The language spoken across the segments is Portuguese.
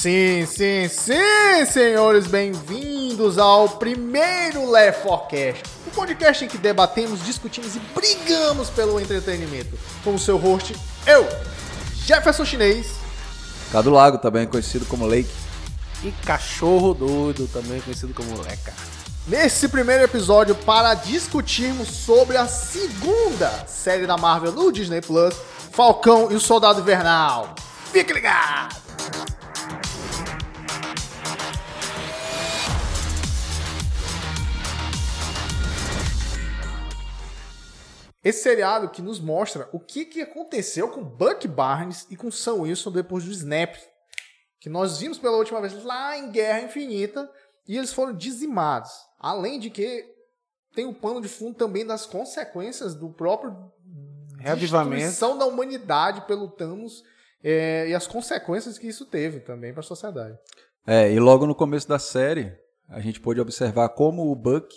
Sim, sim, sim, senhores, bem-vindos ao primeiro Left 4 Cast, o podcast em que debatemos, discutimos e brigamos pelo entretenimento. Com o seu host, eu, Jefferson Chinês. Cadu Lago, também conhecido como Lake. E cachorro doido, também conhecido como Leca. Nesse primeiro episódio, para discutirmos sobre a segunda série da Marvel no Disney Plus, Falcão e o Soldado Invernal. Fique ligado! Esse seriado que nos mostra o que, que aconteceu com Buck Barnes e com Sam Wilson depois do Snap. Que nós vimos pela última vez lá em Guerra Infinita e eles foram dizimados. Além de que tem o pano de fundo também das consequências do próprio Reavivamento. destruição da humanidade pelo Thanos é, e as consequências que isso teve também para a sociedade. É, e logo no começo da série, a gente pôde observar como o Buck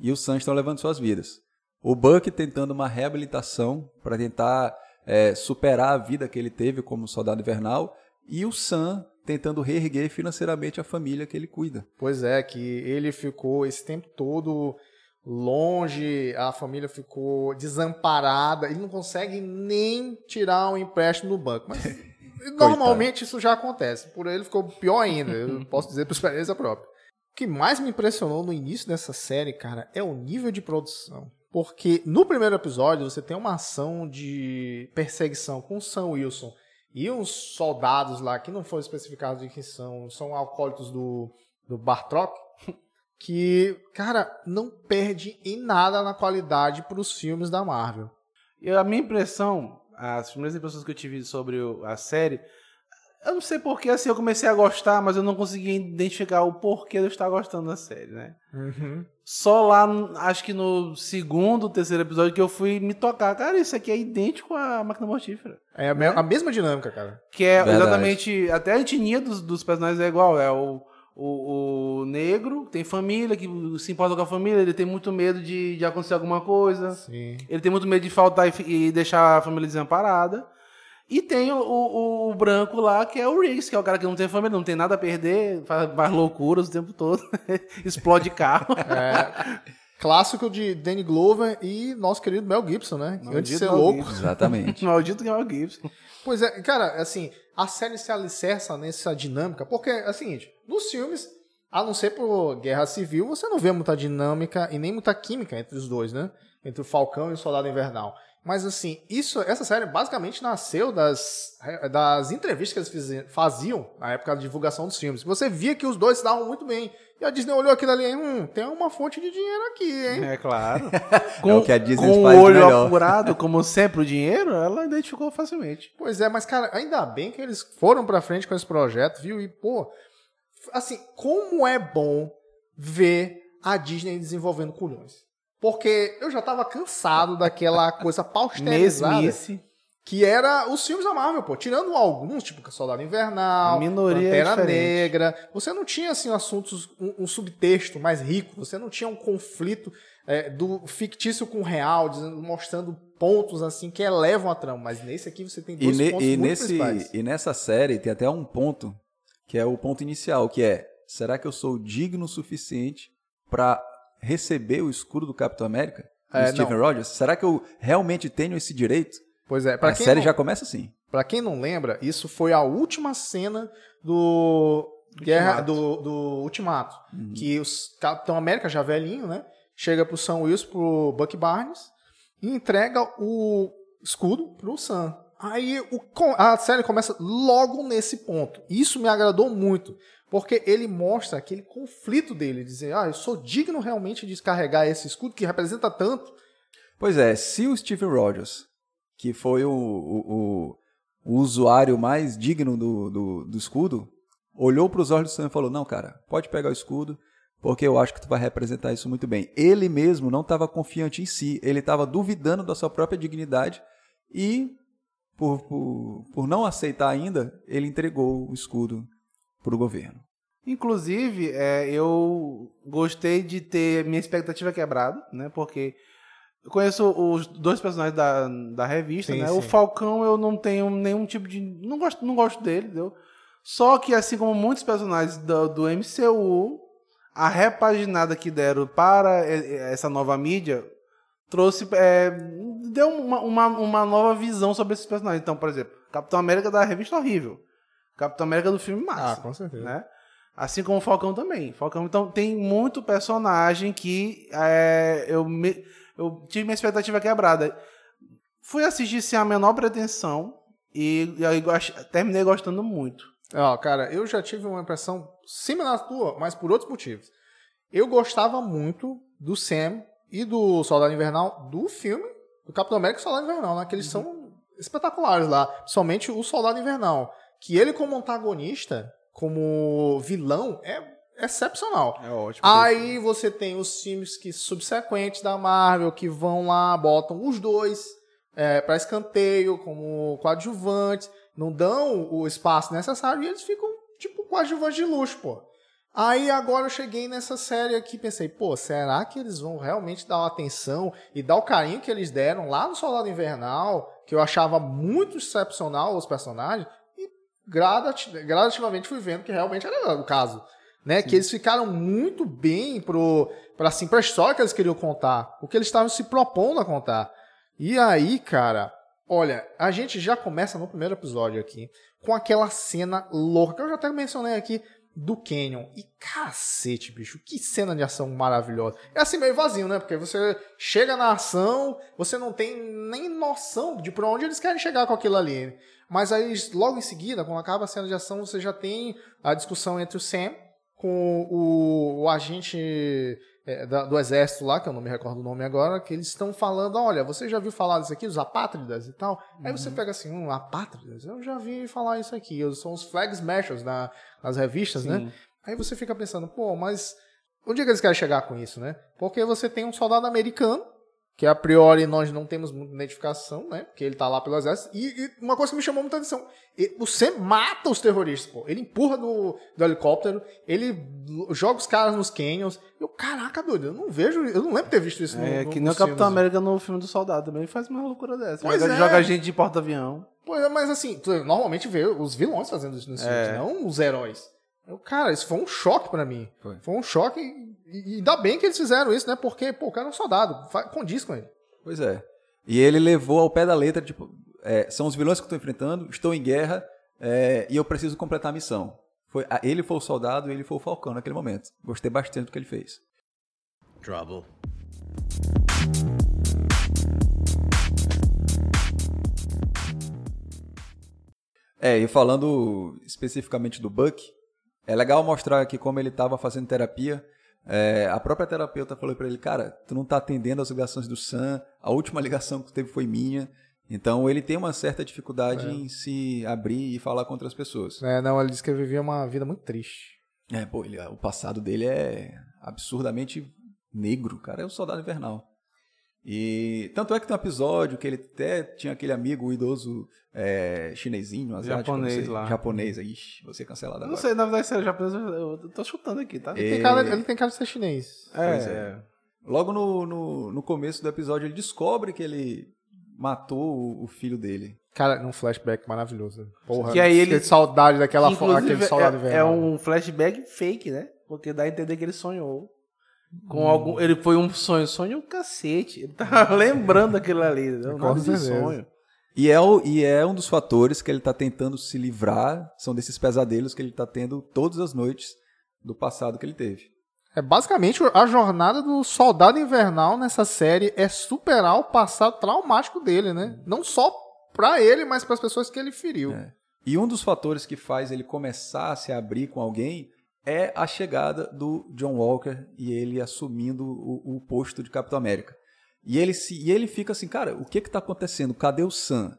e o Sam estão levando suas vidas. O Buck tentando uma reabilitação para tentar é, superar a vida que ele teve como soldado invernal e o Sam tentando reerguer financeiramente a família que ele cuida. Pois é, que ele ficou esse tempo todo longe, a família ficou desamparada, ele não consegue nem tirar um empréstimo no banco. Mas normalmente isso já acontece. Por ele ficou pior ainda, eu posso dizer por experiência própria. O que mais me impressionou no início dessa série, cara, é o nível de produção. Porque no primeiro episódio você tem uma ação de perseguição com o Sam Wilson e uns soldados lá que não foram especificados de quem são, são alcoólitos do, do Bartrock, que, cara, não perde em nada na qualidade para os filmes da Marvel. E a minha impressão, as primeiras impressões que eu tive sobre a série, eu não sei porque assim eu comecei a gostar, mas eu não consegui identificar o porquê de eu estar gostando da série, né? Só lá, acho que no segundo, terceiro episódio que eu fui me tocar, cara, isso aqui é idêntico à máquina mortífera. É a, me- a mesma dinâmica, cara. Que é Verdade. exatamente. Até a etnia dos, dos personagens é igual. É o, o, o negro, tem família, que se importa com a família, ele tem muito medo de, de acontecer alguma coisa. Sim. Ele tem muito medo de faltar e, e deixar a família desamparada. E tem o, o, o branco lá, que é o Riggs, que é o cara que não tem família, não tem nada a perder, faz, faz loucuras o tempo todo, explode carro. É, clássico de Danny Glover e nosso querido Mel Gibson, né? Que Antes de Maldito ser Mel louco. Gibson. Exatamente. Maldito que é o Gibson. Pois é, cara, assim, a série se alicerça nessa dinâmica, porque é o seguinte, nos filmes, a não ser por guerra civil, você não vê muita dinâmica e nem muita química entre os dois, né? Entre o Falcão e o Soldado Invernal. Mas assim, isso, essa série basicamente nasceu das, das entrevistas que eles faziam na época da divulgação dos filmes. Você via que os dois se davam muito bem. E a Disney olhou aquilo ali, hum, tem uma fonte de dinheiro aqui, hein? É claro. É o que a Disney com faz o olho melhor. apurado, como sempre, o dinheiro, ela identificou facilmente. Pois é, mas cara, ainda bem que eles foram pra frente com esse projeto, viu? E pô, assim, como é bom ver a Disney desenvolvendo culhões. Porque eu já tava cansado daquela coisa pausterizada Mesmice. que era os filmes da Marvel, pô. Tirando alguns, tipo Soldado Invernal, A minoria é Pantera diferente. Negra, você não tinha, assim, assuntos, um, um subtexto mais rico, você não tinha um conflito é, do fictício com o real, mostrando pontos, assim, que elevam a trama. Mas nesse aqui você tem E, dois ne- pontos e muito nesse, principais. e nessa série tem até um ponto que é o ponto inicial, que é: será que eu sou digno o suficiente para receber o escudo do Capitão América? Do É, Steven não. Rogers? Será que eu realmente tenho esse direito? Pois é, pra a série não, já começa assim. pra quem não lembra, isso foi a última cena do Guerra do, do Ultimato. Que o Capitão América, já velhinho, né? Chega pro Sam Wilson, pro Buck Barnes, e entrega o escudo pro Sam. Aí o, a série começa logo nesse ponto. Isso me agradou muito. Porque ele mostra aquele conflito dele, dizer, ah, eu sou digno realmente de descarregar esse escudo que representa tanto. Pois é, se o Steven Rogers, que foi o, o, o- o usuário mais digno do, do, do escudo, olhou para os olhos do Sam e falou: Não, cara, pode pegar o escudo, porque eu acho que tu vai representar isso muito bem. Ele mesmo não estava confiante em si, ele estava duvidando da sua própria dignidade e, por, por, por não aceitar ainda, ele entregou o escudo para o governo. Inclusive, é, eu gostei de ter minha expectativa quebrada, né? Porque eu conheço os dois personagens da, da revista, Sim, né? sim. O Falcão eu não tenho nenhum tipo de. Não gosto, não gosto dele, entendeu? Só que, assim como muitos personagens do, do MCU, a repaginada que deram para essa nova mídia trouxe. É, deu uma, uma, uma, nova visão sobre esses personagens. Então, por exemplo, Capitão América da revista horrível. Capitão América do filme massa. Ah, com certeza. Né? Assim como o Falcão também. Falcão, então, tem muito personagem que é, eu, me, eu tive minha expectativa quebrada. Fui assistir sem a menor pretensão e, e aí, terminei gostando muito. Ó, oh, cara, eu já tive uma impressão similar à tua, mas por outros motivos. Eu gostava muito do Sam e do Soldado Invernal do filme do Capitão América e Soldado Invernal, né? Que eles uhum. são espetaculares lá. Somente o Soldado Invernal. Que ele como antagonista, como vilão, é excepcional. É ótimo. Aí você tem os filmes que subsequentes da Marvel que vão lá, botam os dois é, para escanteio como coadjuvantes, não dão o espaço necessário e eles ficam tipo coadjuvantes de luxo, pô. Aí agora eu cheguei nessa série aqui e pensei, pô, será que eles vão realmente dar atenção e dar o carinho que eles deram lá no Soldado Invernal, que eu achava muito excepcional os personagens, gradativamente fui vendo que realmente era o caso. Né? Que eles ficaram muito bem pro, pra, assim, pra história que eles queriam contar, o que eles estavam se propondo a contar. E aí, cara, olha, a gente já começa no primeiro episódio aqui com aquela cena louca, que eu já até mencionei aqui, do Canyon. E cacete, bicho, que cena de ação maravilhosa. É assim meio vazio, né? Porque você chega na ação, você não tem nem noção de por onde eles querem chegar com aquilo ali. Mas aí, logo em seguida, quando acaba a cena de ação, você já tem a discussão entre o Sam com o, o agente é, da, do exército lá, que eu não me recordo o nome agora, que eles estão falando, olha, você já viu falar disso aqui, os apátridas e tal? Uhum. Aí você uhum. pega assim, um apátridas? Eu já vi falar isso aqui, são os flag smashers na, nas revistas, né? Sim. né? Aí você fica pensando, pô, mas onde é que eles querem chegar com isso, né? Porque você tem um soldado americano que a priori nós não temos muita identificação, né? Porque ele tá lá pelo exército. E, e uma coisa que me chamou muita atenção: você mata os terroristas, pô. Ele empurra do, do helicóptero, ele joga os caras nos canyons. Eu, caraca, doido, eu não vejo, eu não lembro de ter visto isso É, no, que nem o Capitão América no filme do Soldado também faz uma loucura dessa. Pois joga, é. joga gente de porta-avião. Pois é, mas assim, tu normalmente vê os vilões fazendo isso nos é. filmes, não os heróis. Eu, cara, isso foi um choque para mim. Foi. foi. um choque e, e ainda bem que eles fizeram isso, né? Porque, pô, o cara é um soldado, condiz com ele. Pois é. E ele levou ao pé da letra, tipo, é, são os vilões que eu estou enfrentando, estou em guerra é, e eu preciso completar a missão. Foi, ele foi o soldado e ele foi o falcão naquele momento. Gostei bastante do que ele fez. Trouble. É, e falando especificamente do Buck, é legal mostrar aqui como ele estava fazendo terapia. É, a própria terapeuta falou para ele, cara, tu não está atendendo as ligações do Sam, a última ligação que tu teve foi minha. Então ele tem uma certa dificuldade é. em se abrir e falar com outras pessoas. É, não, ele disse que ele vivia uma vida muito triste. É, pô, ele, o passado dele é absurdamente negro, cara, é o soldado invernal. E tanto é que tem um episódio que ele até tinha aquele amigo, idoso é, chinesinho, asiático, japonês lá. Japonês, ixi, você cancelado agora. Não sei, na verdade, se é japonês, eu tô chutando aqui, tá? Ele, tem, cara, ele tem cara de ser chinês. É. é. Logo no, no, no, começo do episódio, ele descobre que ele matou o, o filho dele. Cara, num flashback maravilhoso. Porra, que aí ele... saudade daquela foto, aquele saudade é, é um flashback fake, né? Porque dá a entender que ele sonhou. Com hum. algum. Ele foi um sonho. Sonho é um cacete. Ele tava lembrando aquilo ali. Não nada de sonho. E é, o, e é um dos fatores que ele está tentando se livrar, são desses pesadelos que ele está tendo todas as noites do passado que ele teve. É basicamente a jornada do soldado invernal nessa série é superar o passado traumático dele, né? Não só para ele, mas para as pessoas que ele feriu. É. E um dos fatores que faz ele começar a se abrir com alguém é a chegada do John Walker e ele assumindo o, o posto de Capitão América. E ele, se, e ele fica assim, cara, o que que tá acontecendo? Cadê o Sam?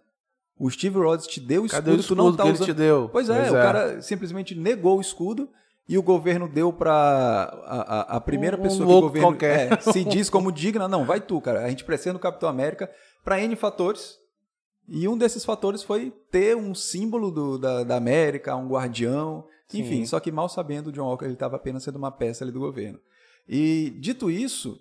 O Steve Rhodes te deu o escudo, Cadê o escudo tu não tá que usando. Ele te deu? Pois é, pois o é. cara simplesmente negou o escudo e o governo deu para a, a, a, primeira um, pessoa um que o governo é, se diz como digna, não, vai tu, cara. A gente precisa do Capitão América para N fatores. E um desses fatores foi ter um símbolo do, da, da América, um guardião. Sim. Enfim, só que mal sabendo, John Walker ele estava apenas sendo uma peça ali do governo. E dito isso,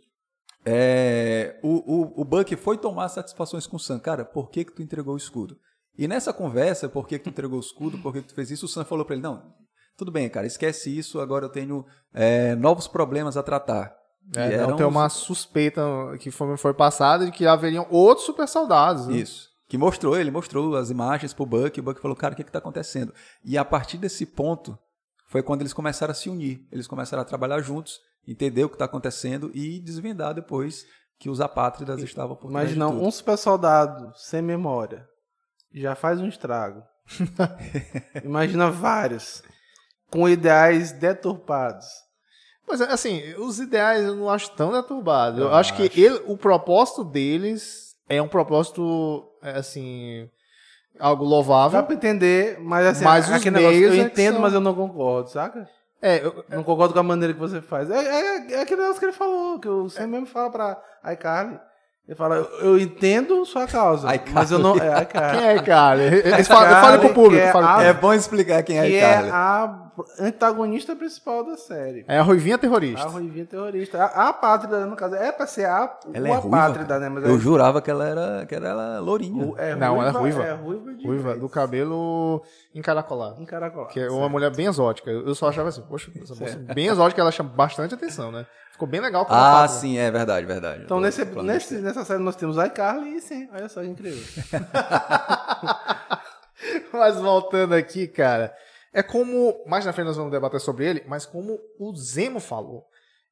é, o, o, o Buck foi tomar satisfações com o Sam. Cara, por que, que tu entregou o escudo? E nessa conversa, por que, que tu entregou o escudo, por que, que tu fez isso, o Sam falou pra ele, não, tudo bem, cara, esquece isso, agora eu tenho é, novos problemas a tratar. É, não tem uma suspeita que foi, foi passada de que haveriam outros super soldados. né? Isso. Que mostrou, ele mostrou as imagens pro Buck, e o Buck falou, cara, o que que tá acontecendo? E a partir desse ponto, foi quando eles começaram a se unir. Eles começaram a trabalhar juntos, entender o que tá acontecendo e desvendar depois que os apátridas estavam por Imagina, tudo. um super soldado sem memória já faz um estrago. Imagina vários com ideais deturpados. Mas assim, os ideais eu não acho tão deturbados. Eu, Eu acho, acho. que ele- o propósito deles é um propósito, é, assim, algo Dá louvável. pra entender, mas assim, Mas os aquele negócio, meios eu é que entendo, são- mas eu não concordo, saca? É, eu- Não concordo com a maneira que você faz. É, é, é aquele negócio que ele falou, que o Sam mesmo fala pra iCarly. Ele fala, eu, eu entendo sua causa, iCarly. mas eu não... É, iCarly. quem é? Eles falam, eu falo pro público. é a-. É bom explicar quem é, que é a antagonista principal da série. É a Ruivinha terrorista. A Ruivinha terrorista. A, a Pátrida, no caso, é pra ser a, Ela é ruiva, Pátrida, né? Mas Eu é, jurava que ela era, que era ela lourinha. o- é Não, ela é ruiva. É ruiva de Ruiva, vez. do cabelo encaracolado. Encaracolado. Que é uma mulher bem exótica. Eu só achava assim, poxa, essa moça bem exótica, ela chama bastante atenção, né? Ficou bem legal Ah, Pátria. sim, é verdade, verdade. Então, nesse, nesse, nessa série nós temos iCarly e sim, olha só que incrível. Mas voltando aqui, cara, é como. Mais na frente nós vamos debater sobre ele, mas como o Zemo falou,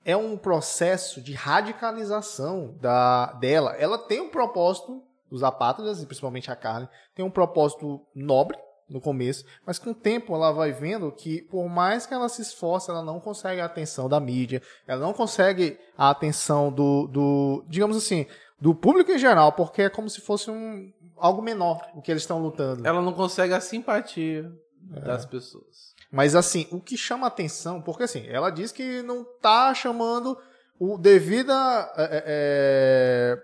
é um processo de radicalização da, dela. Ela tem um propósito, os apátridas, e principalmente a Carly, tem um propósito nobre no começo, mas com o tempo ela vai vendo que, por mais que ela se esforce, ela não consegue a atenção da mídia, ela não consegue a atenção do, do digamos assim, do público em geral, porque é como se fosse um algo menor o que eles estão lutando. Ela não consegue a simpatia É. das pessoas. Mas assim, o que chama atenção, porque assim, ela diz que não tá chamando o devida. é, é,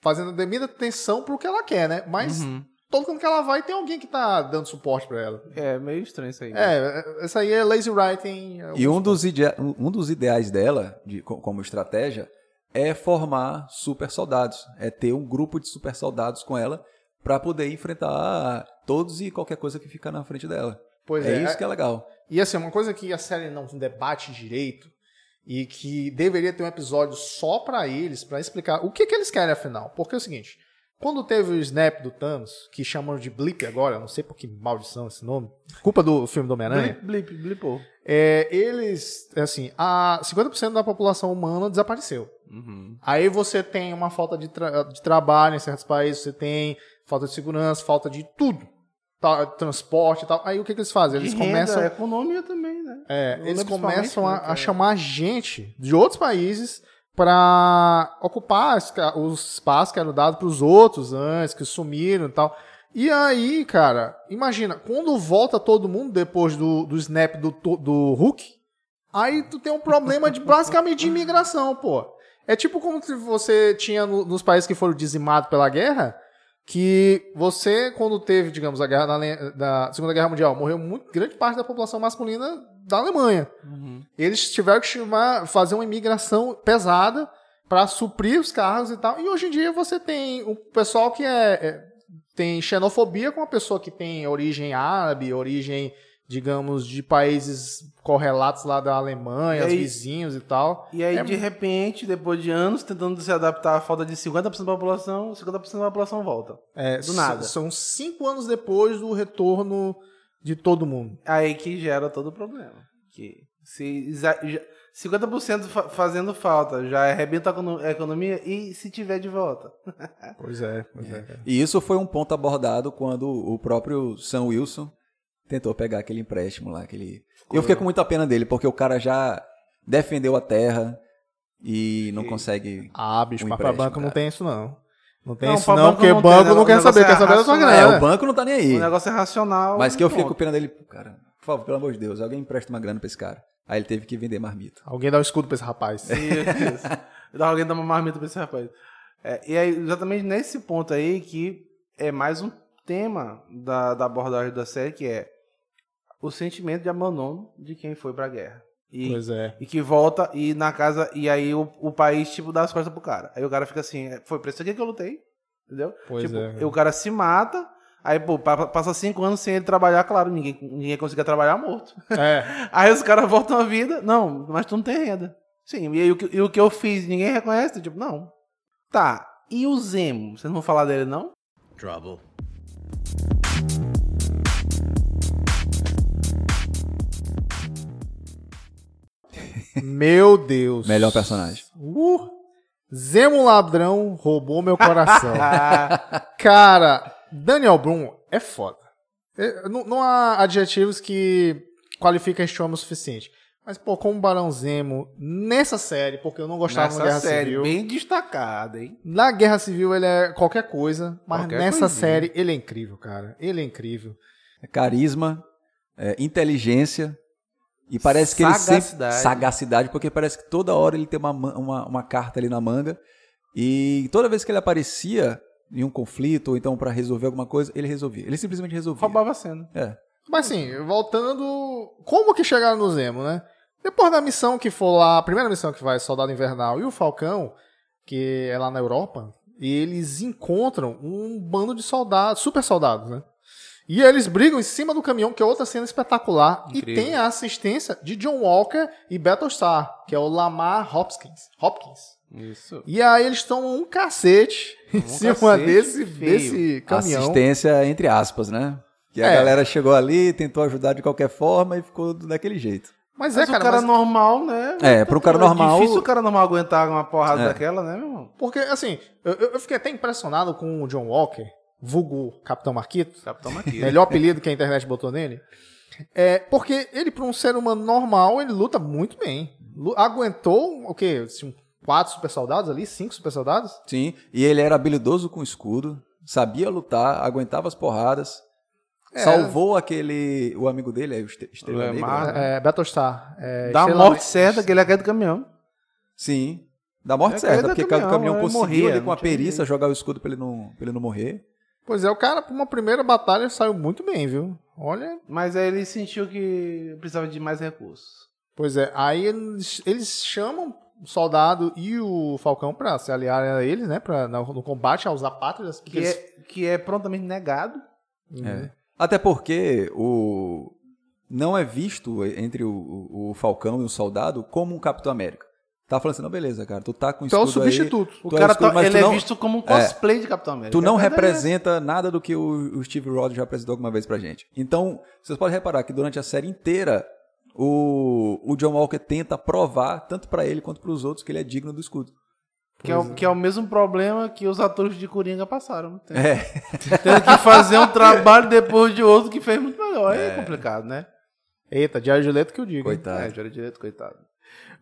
fazendo a devida atenção pro que ela quer, né? Mas Uhum. todo canto que ela vai tem alguém que tá dando suporte pra ela. É meio estranho isso aí. né? É, essa aí é lazy writing. é E um dos, idea- um dos ideais dela, de, co- como estratégia, é formar super soldados. É ter um grupo de super soldados com ela para poder enfrentar todos e qualquer coisa que fica na frente dela. Pois é, é, isso que é legal. E assim, uma coisa que a série não debate direito e que deveria ter um episódio só pra eles, pra explicar o que, que eles querem afinal. Porque é o seguinte, quando teve o snap do Thanos, que chamam de blip agora, não sei por que maldição esse nome, culpa do filme do Homem-Aranha, Blip, blip, blipou. é, eles, assim, a 50% da população humana desapareceu. Uhum. Aí você tem uma falta de, tra- de trabalho em certos países, você tem falta de segurança, falta de tudo. Tá, transporte e tal. Aí o que, que eles fazem? Eles De renda, começam. economia também, né? É, eles começam a, a é- chamar gente de outros países para ocupar os espaços que eram dados para os outros antes, que sumiram e tal. E aí, cara, imagina, quando volta todo mundo depois do, do snap do, do Hulk, aí tu tem um problema de basicamente de imigração, pô. É tipo como se você tinha no- nos países que foram dizimados pela guerra, que você, quando teve, digamos, a guerra da, da Segunda Guerra Mundial, morreu muito grande parte da população masculina da Alemanha. Uhum. Eles tiveram que chamar, fazer uma imigração pesada para suprir os carros e tal. E hoje em dia você tem um pessoal que é, é- tem xenofobia com uma pessoa que tem origem árabe, origem, digamos, de países correlatos lá da Alemanha, E aí- vizinhos e tal. E aí, É de repente, depois de anos tentando se adaptar à falta de 50% da população, 50% da população volta. É, Do nada. São cinco anos depois do retorno de todo mundo. Aí que gera todo o problema. Que se exa- já- 50% fa- fazendo falta, já arrebenta a econo- a economia e se tiver de volta. Pois é, pois é. E isso foi um ponto abordado quando o próprio Sam Wilson tentou pegar aquele empréstimo lá. Aquele... Eu fiquei com muita pena dele, porque o cara já defendeu a terra e não consegue. Ah, bicho, Um mas pra banco não cara. tem isso não. Não tem Não, isso não, banco porque não banco não o quer saber, é quer saber da sua racional. É, grana. o banco não tá nem aí. O negócio é racional. Mas que eu fiquei com pena dele, cara, por favor, pelo amor de Deus, alguém empresta uma grana pra esse cara. Aí ele teve que vender marmita. Alguém dá um escudo pra esse rapaz. Isso. Dá alguém dar uma marmita pra esse rapaz. É, e aí, exatamente nesse ponto aí que é mais um tema da, da abordagem da série, que é o sentimento de abandono de quem foi pra guerra. E, Pois é. e que volta e na casa, e aí o, o país, tipo, dá as costas pro cara. Aí o cara fica assim, é, foi pra isso aqui que eu lutei, entendeu? Pois tipo, é. o cara se mata Aí, pô, pa- passa cinco anos sem ele trabalhar, claro, ninguém, ninguém conseguia trabalhar morto. É. Aí os caras voltam à vida. Não, mas tu não tem renda. Sim, e, aí, o que, e o que eu fiz, ninguém reconhece? Tipo, não. Tá, e o Zemo? Vocês não vão falar dele, não? Trouble. Meu Deus. Melhor personagem. Uh, Zemo Ladrão roubou meu coração. Cara, Daniel Brum é foda. É, Não, não há adjetivos que qualificam este homem o suficiente. Mas, pô, como Barão Zemo, nessa série, porque eu não gostava da Guerra série, Civil. bem destacada, hein? Na Guerra Civil ele é qualquer coisa, mas Qualquer nessa coisinha. série ele é incrível, cara. Ele é incrível. Carisma, é, inteligência. E parece que ele sempre. Sagacidade. Sagacidade, porque parece que toda hora ele tem uma, ma- uma, uma carta ali na manga. E toda vez que ele aparecia em um conflito, ou então pra resolver alguma coisa, ele resolvia. Ele simplesmente resolvia. Roubava a cena. É. Mas assim, voltando. Como que chegaram no Zemo, né? Depois da missão que for lá, a primeira missão que vai Soldado Invernal e o Falcão, que é lá na Europa, e eles encontram um bando de soldados, super soldados, né? E eles brigam em cima do caminhão, que é outra cena espetacular. Incrível. E tem a assistência de John Walker e Battlestar, que é o Lamar Hopkins. Hopkins. Isso. E aí eles tomam um cacete em Um cima cacete desse, feio. desse caminhão. Assistência entre aspas, né? Que a É. galera chegou ali, tentou ajudar de qualquer forma e ficou daquele jeito. Mas, Mas é, cara, o cara mas- normal, né? É, pro cara normal- É difícil o cara normal aguentar uma porrada É. daquela, né, meu irmão? Porque, assim, eu, eu eu fiquei até impressionado com o John Walker, vulgo Capitão Marquito, Capitão Maquia. melhor apelido que a internet botou nele. É, porque ele, para um ser humano normal, ele luta muito bem. Aguentou, o quê? Assim, quatro super soldados ali? Cinco super soldados? Sim, e ele era habilidoso com escudo, sabia lutar, aguentava as porradas, É. salvou aquele. o amigo dele, aí, o Estrela O Negra. Lemar. né? É, Battlestar. É, Dá a Estrela morte certa que ele é do caminhão. Sim. Da morte É, certa, porque cada caminhão, conseguiu morria, ali com a perícia jogar o escudo pra ele não, pra ele não morrer. Pois é, o cara, pra uma primeira batalha, saiu muito bem, viu? Olha. Mas aí ele sentiu que precisava de mais recursos. Pois é, aí eles, eles chamam o soldado e o Falcão pra se aliarem a eles, né? Pra, no, no combate aos apátridas. Que eles- é, que é prontamente negado. Uhum. É. Até porque o não é visto entre o, o- o Falcão e o soldado como um Capitão América. Tá falando assim, não, beleza, cara, tu tá com Então é o escudo aí, substituto. O tu é cara escudo, tá- ele tu é não- visto como um cosplay de Capitão América. Tu não é representa nada do que o, o Steve Rogers já apresentou alguma vez pra gente. Então, vocês podem reparar que durante a série inteira, o, o John Walker tenta provar, tanto pra ele quanto pros outros, que ele é digno do escudo. Que é, o, que é o mesmo problema que os atores de Coringa passaram. Tem- É. Tendo que fazer um trabalho depois de outro que fez muito melhor. É, complicado, né? Eita, Diário de Leto que eu digo. hein? Coitado. É, Jared Direito, coitado.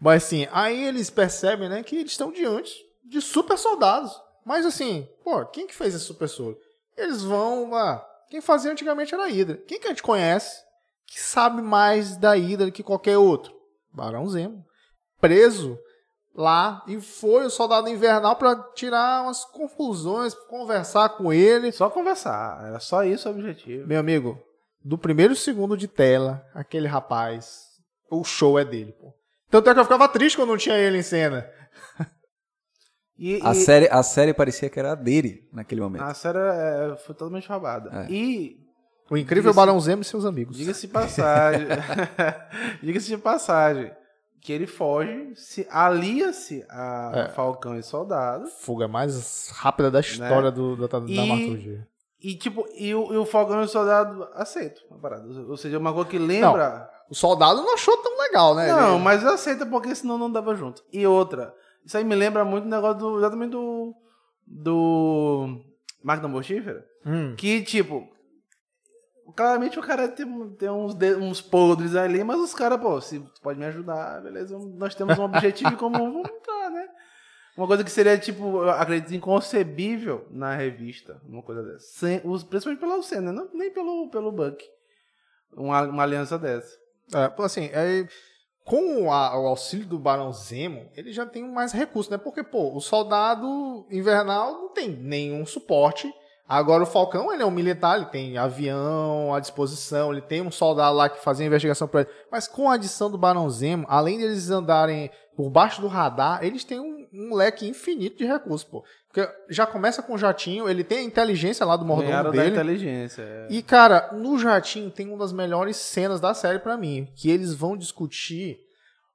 Mas assim, aí eles percebem, né, que eles estão diante de super soldados. Mas assim, pô, quem que fez esse super soro? Eles vão lá. Quem fazia antigamente era a Hydra. Quem que a gente conhece que sabe mais da Hydra que qualquer outro? Barão Zemo. Preso lá e foi o soldado invernal pra tirar umas conclusões, conversar com ele. Só conversar. Era só isso o objetivo. Meu amigo, do primeiro segundo de tela, aquele rapaz, o show é dele, pô. Tanto é que eu ficava triste quando não tinha ele em cena. E, A, e- série, a série parecia que era dele naquele momento. a série é, foi totalmente roubada. É. E, O incrível Barão Zemo e seus amigos. diga-se de passagem, diga-se de passagem, que ele foge, se alia-se a É. Falcão e Soldado. Fuga mais rápida da história do, da, da Né? E- dramaturgia. E, tipo, e o, e o Falcão e o Soldado aceitam a parada. Ou seja, uma coisa que lembra... O soldado não achou tão legal, né? Não, Ele- mas aceita porque senão não dava junto. E outra, isso aí me lembra muito o negócio do, exatamente do. Do. Máquina Mortífera. Hum. Que, tipo. Claramente o cara tem, tem uns, de- uns podres ali, mas os caras, pô, se tu pode me ajudar, beleza, nós temos um objetivo em comum, vamos entrar, né? Uma coisa que seria, tipo, eu acredito, inconcebível na revista, uma coisa dessa. Sem, os, principalmente pela Lucena, não, nem pelo, pelo Buck. Uma, uma aliança dessa. É, pô, assim, é, com a- o auxílio do Barão Zemo, ele já tem mais recursos, né? Porque, pô, o soldado invernal não tem nenhum suporte. Agora o Falcão, ele é um militar, ele tem avião à disposição, ele tem um soldado lá que fazia investigação pra ele. Mas com a adição do Barão Zemo, além deles andarem por baixo do radar, eles têm um, um leque infinito de recursos, pô. Porque já começa com o jatinho, ele tem a inteligência lá do mordomo Ganharam da dele. inteligência. é. E, cara, no jatinho tem uma das melhores cenas da série pra mim, que eles vão discutir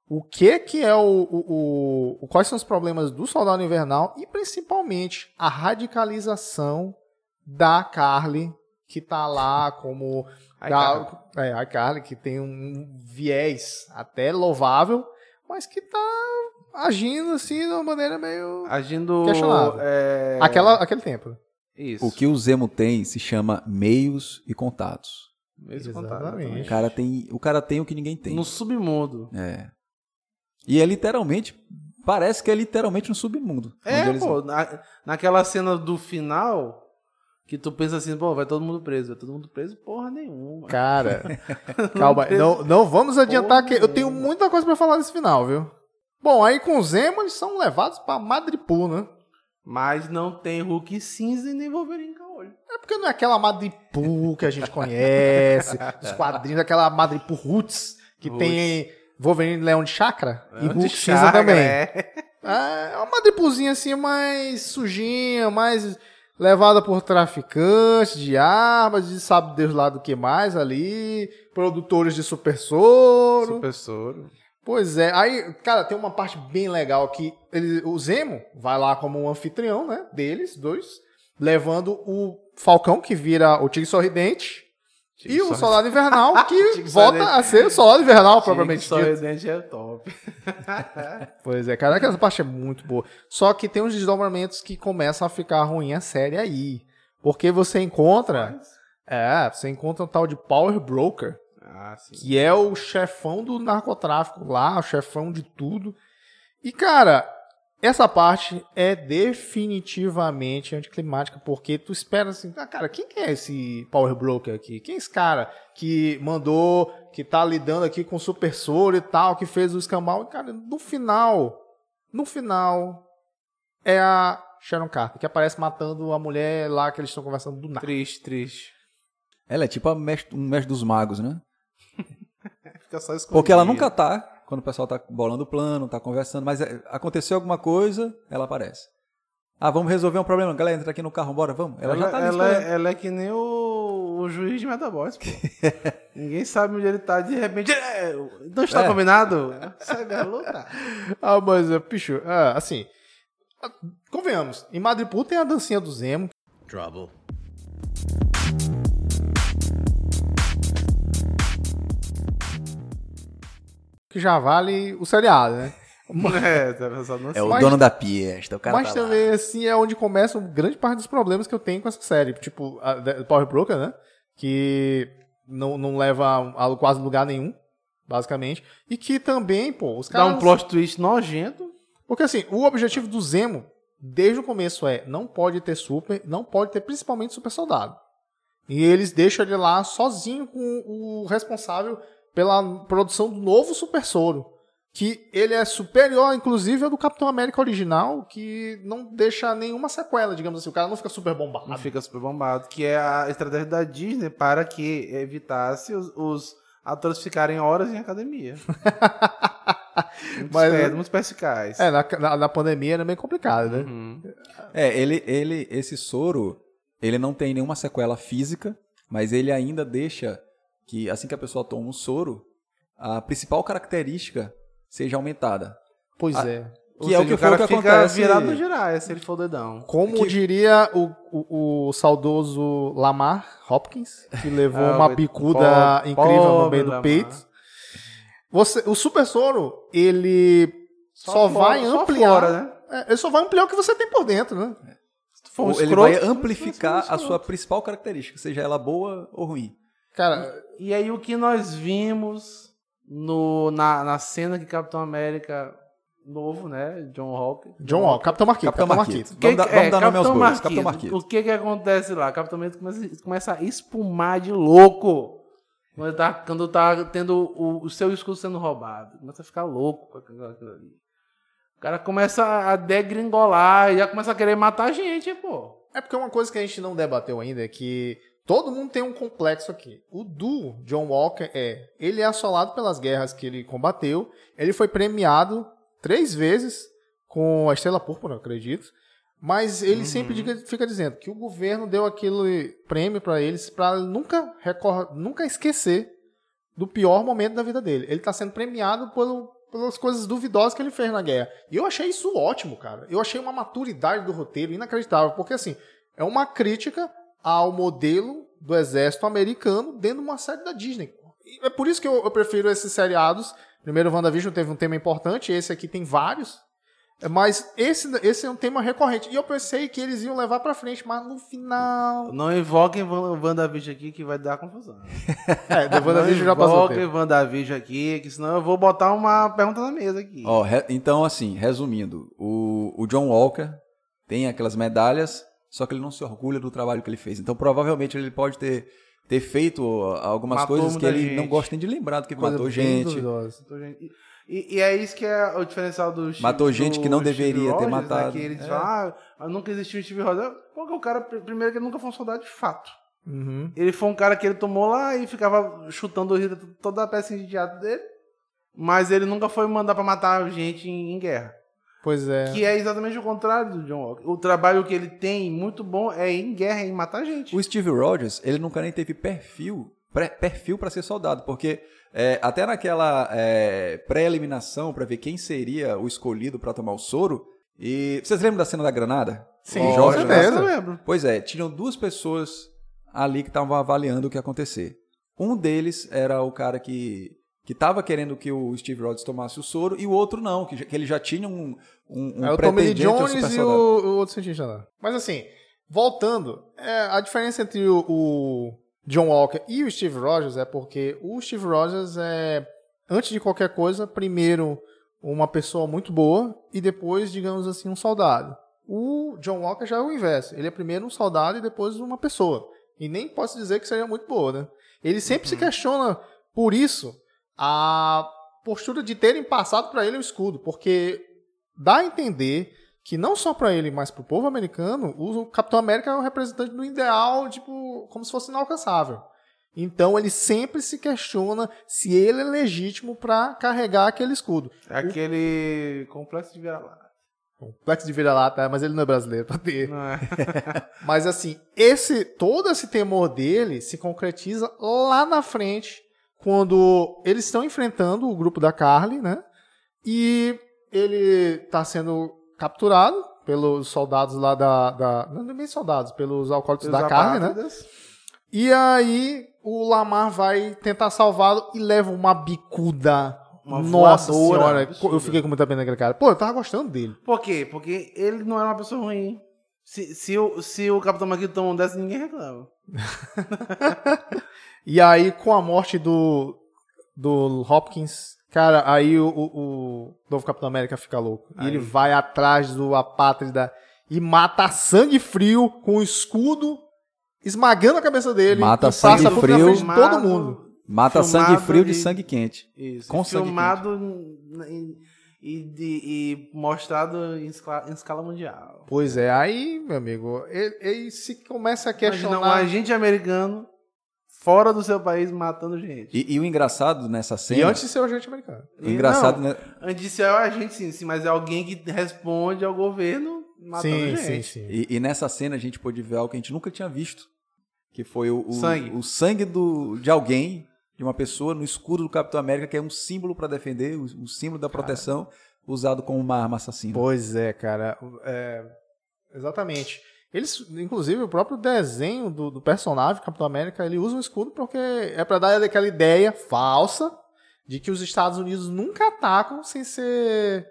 o que que é o, o, o- quais são os problemas do Soldado Invernal e principalmente a radicalização da Carly que tá lá como Ai, da- é, a Carly que tem um viés até louvável, mas que tá agindo assim de uma maneira meio Agindo. Questionável. É... aquela aquele tempo. Isso. O que o Zemo tem se chama meios e contatos. Mesmo Exatamente. contato, O cara tem o, cara tem o que ninguém tem. No submundo. É. E é literalmente. Parece que é literalmente um submundo. É, eles- pô, na- naquela cena do final, que tu pensa assim, pô, vai todo mundo preso, vai todo mundo preso, porra nenhuma. Cara, calma, não, não vamos adiantar que eu tenho muita coisa pra falar desse final, viu? Bom, aí com o Zemo eles são levados pra Madripoor, né? Mas não tem Hulk cinza e nem Wolverine caolho. É porque não é aquela Madripoor que a gente conhece, os quadrinhos, aquela Madripoor Roots, que Roots. tem Wolverine Leão de Chakra e Hulk cinza também. É. É uma Madripoorzinha assim mais sujinha, mais levada por traficantes de armas, de sabe Deus lá do que mais ali, produtores de super soro. Super soro. Pois é, aí, cara, tem uma parte bem legal que ele, o Zemo vai lá como um anfitrião, né, deles, dois, levando o Falcão, que vira o Tigre Sorridente, e o Soldado Invernal, que Tigre volta Sorridente. a ser o Soldado Invernal, propriamente Só dito. É top. Pois é, cara, essa parte é muito boa. Só que tem uns desdobramentos que começam a ficar ruim a série aí. Porque você encontra, é, você encontra um tal de Power Broker, Ah, sim. que é o chefão do narcotráfico lá, o chefão de tudo. E, cara, essa parte é definitivamente anticlimática, porque tu espera assim, ah, cara, quem que é esse Power Broker aqui? Quem é esse cara que mandou, que tá lidando aqui com o Super Soro e tal, que fez o escambau? E, cara, no final, no final, é a Sharon Carter, que aparece matando a mulher lá que eles estão conversando do nada. Triste, triste. Ela é tipo a mestre- um mestre dos magos, né? Fica só escondido. Porque ela nunca tá, quando o pessoal tá bolando o plano, tá conversando, mas é, aconteceu alguma coisa, ela aparece. Ah, vamos resolver um problema. Galera, entra aqui no carro, bora, vamos. Ela, Ela, já tá ali ela, é, ela é que nem o, o juiz de Metaboys, pô. Ninguém sabe onde ele tá, de repente. É, não está É. combinado? Luta. Ah, mas, é, bicho, é, assim, ah, convenhamos, em Madripoor tem a dancinha do Zemo, Trouble. Que já vale o seriado, né? É, tá pensando assim. É o Mas- dono da piesta, o cara Mas tá lá. também, assim, é onde começa grande parte dos problemas que eu tenho com essa série. Tipo, a Power Broker, né? Que não, não leva a quase lugar nenhum, basicamente. E que também, pô, os Dá caras... um plot twist nojento. Porque, assim, o objetivo do Zemo, desde o começo, é não pode ter super, não pode ter principalmente super soldado. E eles deixam ele lá sozinho com o responsável pela produção do novo super soro. Que ele é superior, inclusive, ao do Capitão América original, que não deixa nenhuma sequela, digamos assim. O cara não fica super bombado. Não fica super bombado. Que é a estratégia da Disney para que evitasse os, os atores ficarem horas em academia. Muitos, Mas- pés, muitos perspicazes. É, na, na, na pandemia era meio complicado, né? Uhum. É, ele, ele, esse soro, ele não tem nenhuma sequela física, mas ele ainda deixa que, assim que a pessoa toma um soro, a principal característica seja aumentada. Pois Ah, é. Ou Que é o que foi o o cara que fica acontece- virado no girar, se ele for dedão. Como Que- diria o, o, o saudoso Lamar Hopkins, que levou Ah, uma bicuda pobre- incrível no pobre meio do Lamar. peito. Você, o Super Soro, ele só, fora- vai só ampliar. fora, né? É, ele só vai ampliar o que você tem por dentro, né? Se tu for um ele escroto, vai amplificar um a sua principal característica, seja ela boa ou ruim. Cara, E aí o que nós vimos no, na, na cena que Capitão América novo, né? John Hawkins. John Walker, Capitão Marquito, Capitão Marquito. Marquito. Que- Vamos dar- vamos é, dar nome aos Capitão bois. Capitão Marquito. O que que acontece lá? Capitão Marquito começa, começa a espumar de louco. Quando tá, quando tá tendo o, o seu escudo sendo roubado. Começa a ficar louco com aquilo ali. O cara começa a degringolar e já começa a querer matar a gente, pô. É porque uma coisa que a gente não debateu ainda é que todo mundo tem um complexo aqui. O do John Walker é, ele é assolado pelas guerras que ele combateu, ele foi premiado três vezes com a Estrela Púrpura, acredito. Mas ele Uhum. sempre fica dizendo que o governo deu aquele prêmio pra eles pra nunca, nunca esquecer do pior momento da vida dele. Ele tá sendo premiado pelo- pelas coisas duvidosas que ele fez na guerra. E eu achei isso ótimo, cara. Eu achei uma maturidade do roteiro inacreditável, porque assim, é uma crítica ao modelo do exército americano dentro de uma série da Disney. E é por isso que eu, eu prefiro esses seriados. Primeiro, WandaVision teve um tema importante, esse aqui tem vários. É, Mas esse, esse é um tema recorrente. E eu pensei que eles iam levar pra frente, mas no final. Não invoquem WandaVision aqui que vai dar confusão. É, da WandaVision já Não passou. o invoquem. WandaVision aqui, que senão eu vou botar uma pergunta na mesa aqui. Ó, então, assim, resumindo, o, o John Walker tem aquelas medalhas, só que ele não se orgulha do trabalho que ele fez. Então, provavelmente, ele pode ter, ter feito ó, algumas Matou coisas que ele gente. não gosta nem de lembrar do que Coisa matou gente. duvidosa. E, e é isso que é o diferencial do Steve- Matou gente que não deveria ter Rogers, matado. Né, que eles É. falam, ah, nunca existiu o Steve Rogers. Porque o cara, pr- primeiro que ele nunca foi um soldado de fato. Uhum. Ele foi um cara que ele tomou lá e ficava chutando toda a peça de teatro dele. Mas ele nunca foi mandar pra matar gente em, em guerra. Pois é. Que é exatamente o contrário do John Walker. O trabalho que ele tem muito bom é em guerra, é em matar gente. O Steve Rogers, ele nunca nem teve perfil, pré- perfil para ser soldado, porque é, até naquela é, pré-eliminação para ver quem seria o escolhido para tomar o soro, e vocês lembram da cena da granada? Sim, O com Jorge- certeza. eu lembro. Pois é, tinham duas pessoas ali que estavam avaliando o que ia acontecer. Um deles era o cara que que estava querendo que o Steve Rogers tomasse o soro e o outro não, que, que ele já tinha um, um, um É o Tommy Lee Jones e o, o outro cientista lá. Mas assim, voltando, é, a diferença entre o, o John Walker e o Steve Rogers é porque o Steve Rogers é, antes de qualquer coisa, primeiro uma pessoa muito boa e depois, digamos assim, um soldado. O John Walker já é o inverso. Ele é primeiro um soldado e depois uma pessoa. E nem posso dizer que seria muito boa, né? Ele sempre se questiona por isso a postura de terem passado para ele o escudo, porque dá a entender que não só para ele, mas para o povo americano, o Capitão América é o representante do ideal, tipo, como se fosse inalcançável. Então ele sempre se questiona se ele é legítimo para carregar aquele escudo. É aquele complexo de vira-lata. Complexo de vira-lata, mas ele não é brasileiro para ter. É? Mas assim, esse todo esse temor dele se concretiza lá na frente, quando eles estão enfrentando o grupo da Carly, né? E ele tá sendo capturado pelos soldados lá da. da não nem soldados, pelos alcoólicos da Carly, né? E aí o Lamar vai tentar salvá-lo e leva uma bicuda. Uma Nossa senhora, absurda. eu fiquei com muita pena daquele cara. Pô, eu tava gostando dele. Por quê? Porque ele não era uma pessoa ruim. Se, se, o, se o Capitão Magneto toma um dessa, ninguém reclama. E aí, com a morte do, do Hopkins, cara, aí o, o, o novo Capitão América fica louco. E Aí. ele vai atrás do Apátrida e mata a sangue frio com o escudo esmagando a cabeça dele. Mata e sangue frio. de todo mundo. Mata Filmado sangue frio de e- sangue quente. Isso. Com sangue filmado e, e, de- e mostrado em escala, em escala mundial. Pois é, aí, meu amigo, ele, ele se começa a Imagina questionar. um agente americano fora do seu país matando gente. E, e o engraçado nessa cena. E antes de ser o agente americano. o engraçado, não, né? Antes de ser o agente, sim, sim, mas é alguém que responde ao governo matando Sim, gente. sim, sim. E, e nessa cena a gente pôde ver algo que a gente nunca tinha visto. Que foi o, o Sangue. o sangue do, de alguém, de uma pessoa, no escudo do Capitão América, que é um símbolo para defender, o, o símbolo da proteção, usado como uma arma assassina. Pois é, cara. É, exatamente. Eles, inclusive, o próprio desenho do, do personagem, Capitão América, ele usa um escudo porque é pra dar aquela ideia falsa de que os Estados Unidos nunca atacam sem ser,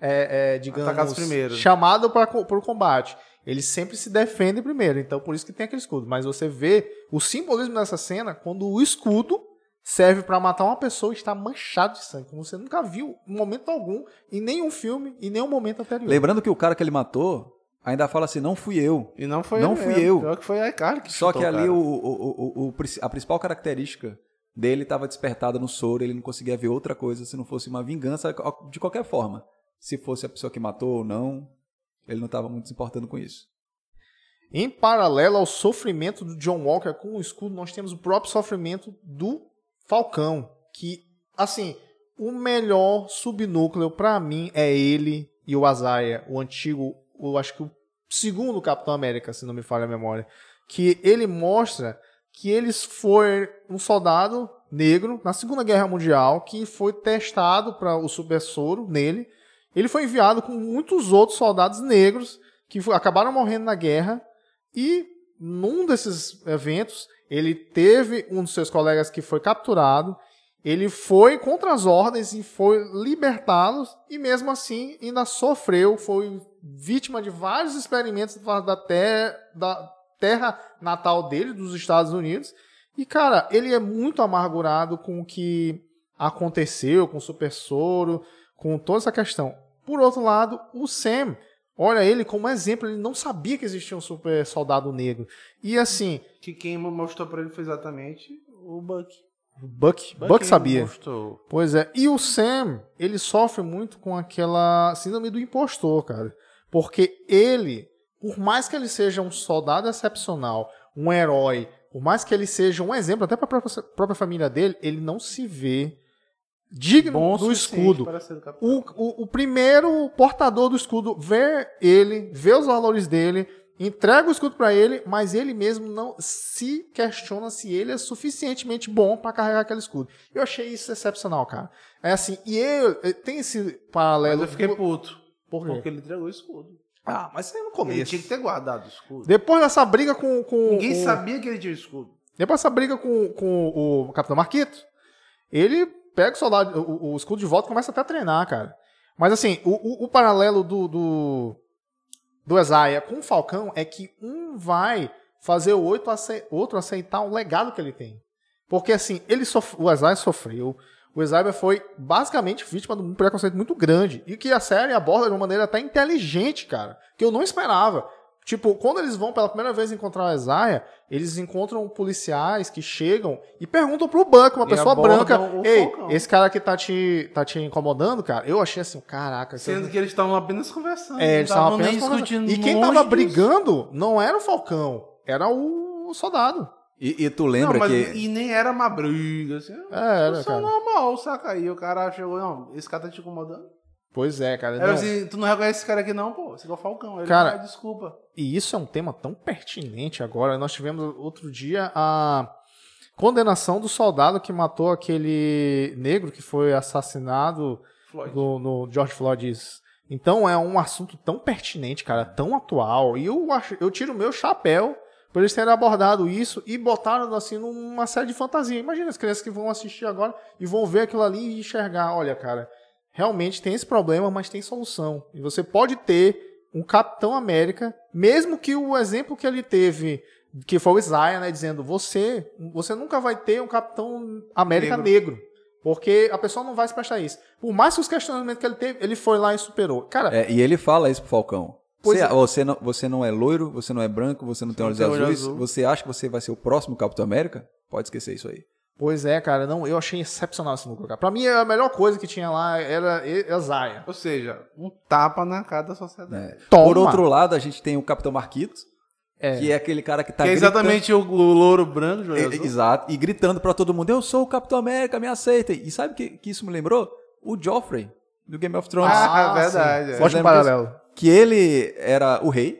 é, é, digamos, primeiro. chamado para o combate. Eles sempre se defendem primeiro, então por isso que tem aquele escudo. Mas você vê o simbolismo dessa cena quando o escudo serve para matar uma pessoa e está manchado de sangue, como você nunca viu em momento algum em nenhum filme, em nenhum momento anterior. Lembrando que o cara que ele matou ainda fala assim: não fui eu. E não foi Não ele fui mesmo. eu. Pior que foi a Icarly que Só chutou que ali o, o, o, o- a principal característica dele estava despertada no soro, ele não conseguia ver outra coisa se não fosse uma vingança de qualquer forma. Se fosse a pessoa que matou ou não, ele não estava muito se importando com isso. Em paralelo ao sofrimento do John Walker com o escudo, nós temos o próprio sofrimento do Falcão, que, assim, o melhor subnúcleo pra mim é ele e o Azaia, o antigo, o, acho que o segundo Capitão América, se não me falha a memória, que ele mostra que eles foi um soldado negro na Segunda Guerra Mundial que foi testado para o super soro nele. Ele foi enviado com muitos outros soldados negros que acabaram morrendo na guerra e num desses eventos ele teve um dos seus colegas que foi capturado. Ele foi contra as ordens e foi libertá-los e mesmo assim ainda sofreu, foi vítima de vários experimentos da terra, da terra natal dele, dos Estados Unidos. E, cara, ele é muito amargurado com o que aconteceu com o Super Soro, com toda essa questão. Por outro lado, o Sam, olha ele como exemplo, ele não sabia que existia um super soldado negro. E assim. Que quem mostrou para ele foi exatamente o Buck. Buck, Buck, Buck sabia. Mostrou. Pois é. E o Sam, ele sofre muito com aquela síndrome do impostor, cara. Porque ele, por mais que ele seja um soldado excepcional, um herói, por mais que ele seja um exemplo até para a própria família dele, ele não se vê digno Bom do escudo. O, o, o, primeiro portador do escudo vê ele, vê os valores dele, entrega o escudo para ele, mas ele mesmo não se questiona se ele é suficientemente bom para carregar aquele escudo. Eu achei isso excepcional, cara. É assim, e eu, tem esse paralelo. Mas eu fiquei puto. Por quê? Porque ele entregou o escudo. Ah, mas aí no começo. Ele tinha que ter guardado o escudo. Depois dessa briga com. com Ninguém com... sabia que ele tinha o escudo. Depois dessa briga com, com o Capitão Marquito, ele pega o soldado, o, o escudo de volta e começa até a treinar, cara. Mas assim, o, o, o paralelo do, do, do Esaia com o Falcão é que um vai fazer o outro aceitar o legado que ele tem. Porque assim, ele o Esaia sofreu, o Esaia foi basicamente vítima de um preconceito muito grande. E que a série aborda de uma maneira até inteligente, cara. Que eu não esperava. Tipo, quando eles vão pela primeira vez encontrar o Esaia, eles encontram policiais que chegam e perguntam pro Buck, uma e pessoa branca, ei, esse cara que tá te, tá te incomodando, cara, eu achei assim, caraca. Sendo que eles estavam apenas conversando. É, eles estavam apenas conversando. E quem tava brigando não era o Falcão, era o soldado. E, e, tu lembra não, mas, que. E nem era uma briga, assim. É, era, cara. normal, saca? aí o cara chegou, não, esse cara tá te incomodando. Pois é, cara. Não. assim, tu não reconhece esse cara aqui, não, pô. Esse é o Falcão. Ele cara, não, desculpa. E isso é um tema tão pertinente agora. Nós tivemos outro dia a condenação do soldado que matou aquele negro que foi assassinado no, no George Floyd. Então é um assunto tão pertinente, cara, tão atual. E eu, acho, eu tiro o meu chapéu por eles terem abordado isso e botaram assim numa série de fantasia. Imagina as crianças que vão assistir agora e vão ver aquilo ali e enxergar, olha, cara, realmente tem esse problema, mas tem solução. E você pode ter um Capitão América, mesmo que o exemplo que ele teve, que foi o Isaiah, né, dizendo, você, você nunca vai ter um Capitão América negro. negro porque a pessoa não vai se prestar isso. Por mais que os questionamentos que ele teve, ele foi lá e superou. Cara, é, e ele fala isso pro Falcão. Você, é. você, não, você não é loiro, você não é branco, você não tem olhos azuis. Azul. Você acha que você vai ser o próximo Capitão América? Pode esquecer isso aí. Pois é, cara, não, eu achei excepcional esse núcleo, cara. Pra mim, a melhor coisa que tinha lá era a Zaya. Ou seja, um tapa na cara da sociedade. É. Por outro lado, a gente tem o Capitão Marquito, é. que é aquele cara que tá Que é exatamente o, o louro branco, é, Exato, e gritando pra todo mundo, eu sou o Capitão América, me aceitem. E sabe o que, que isso me lembrou? O Joffrey, do Game of Thrones. Ah, ah verdade. É. Paralelo que ele era o rei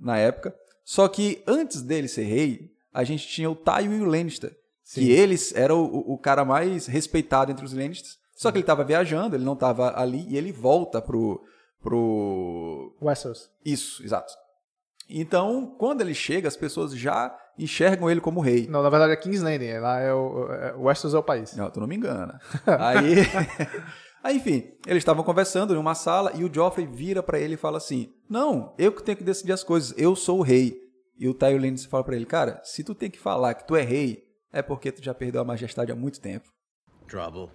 na época, só que antes dele ser rei, a gente tinha o Tywin e o Lannister, Sim. que eles era o, o, cara mais respeitado entre os Lannisters. Só que ele estava viajando, ele não estava ali e ele volta pro pro Westeros. Isso, exato. Então, quando ele chega, as pessoas já enxergam ele como rei. Não, na verdade é King's Landing, lá é o, é, Westeros é o país. Não, tu não me engana. Aí Aí, enfim, eles estavam conversando em uma sala e o Joffrey vira para ele e fala assim: Não, eu que tenho que decidir as coisas, eu sou o rei. E o Tyrion Lannister fala para ele: Cara, se tu tem que falar que tu é rei, é porque tu já perdeu a majestade há muito tempo. Trouble.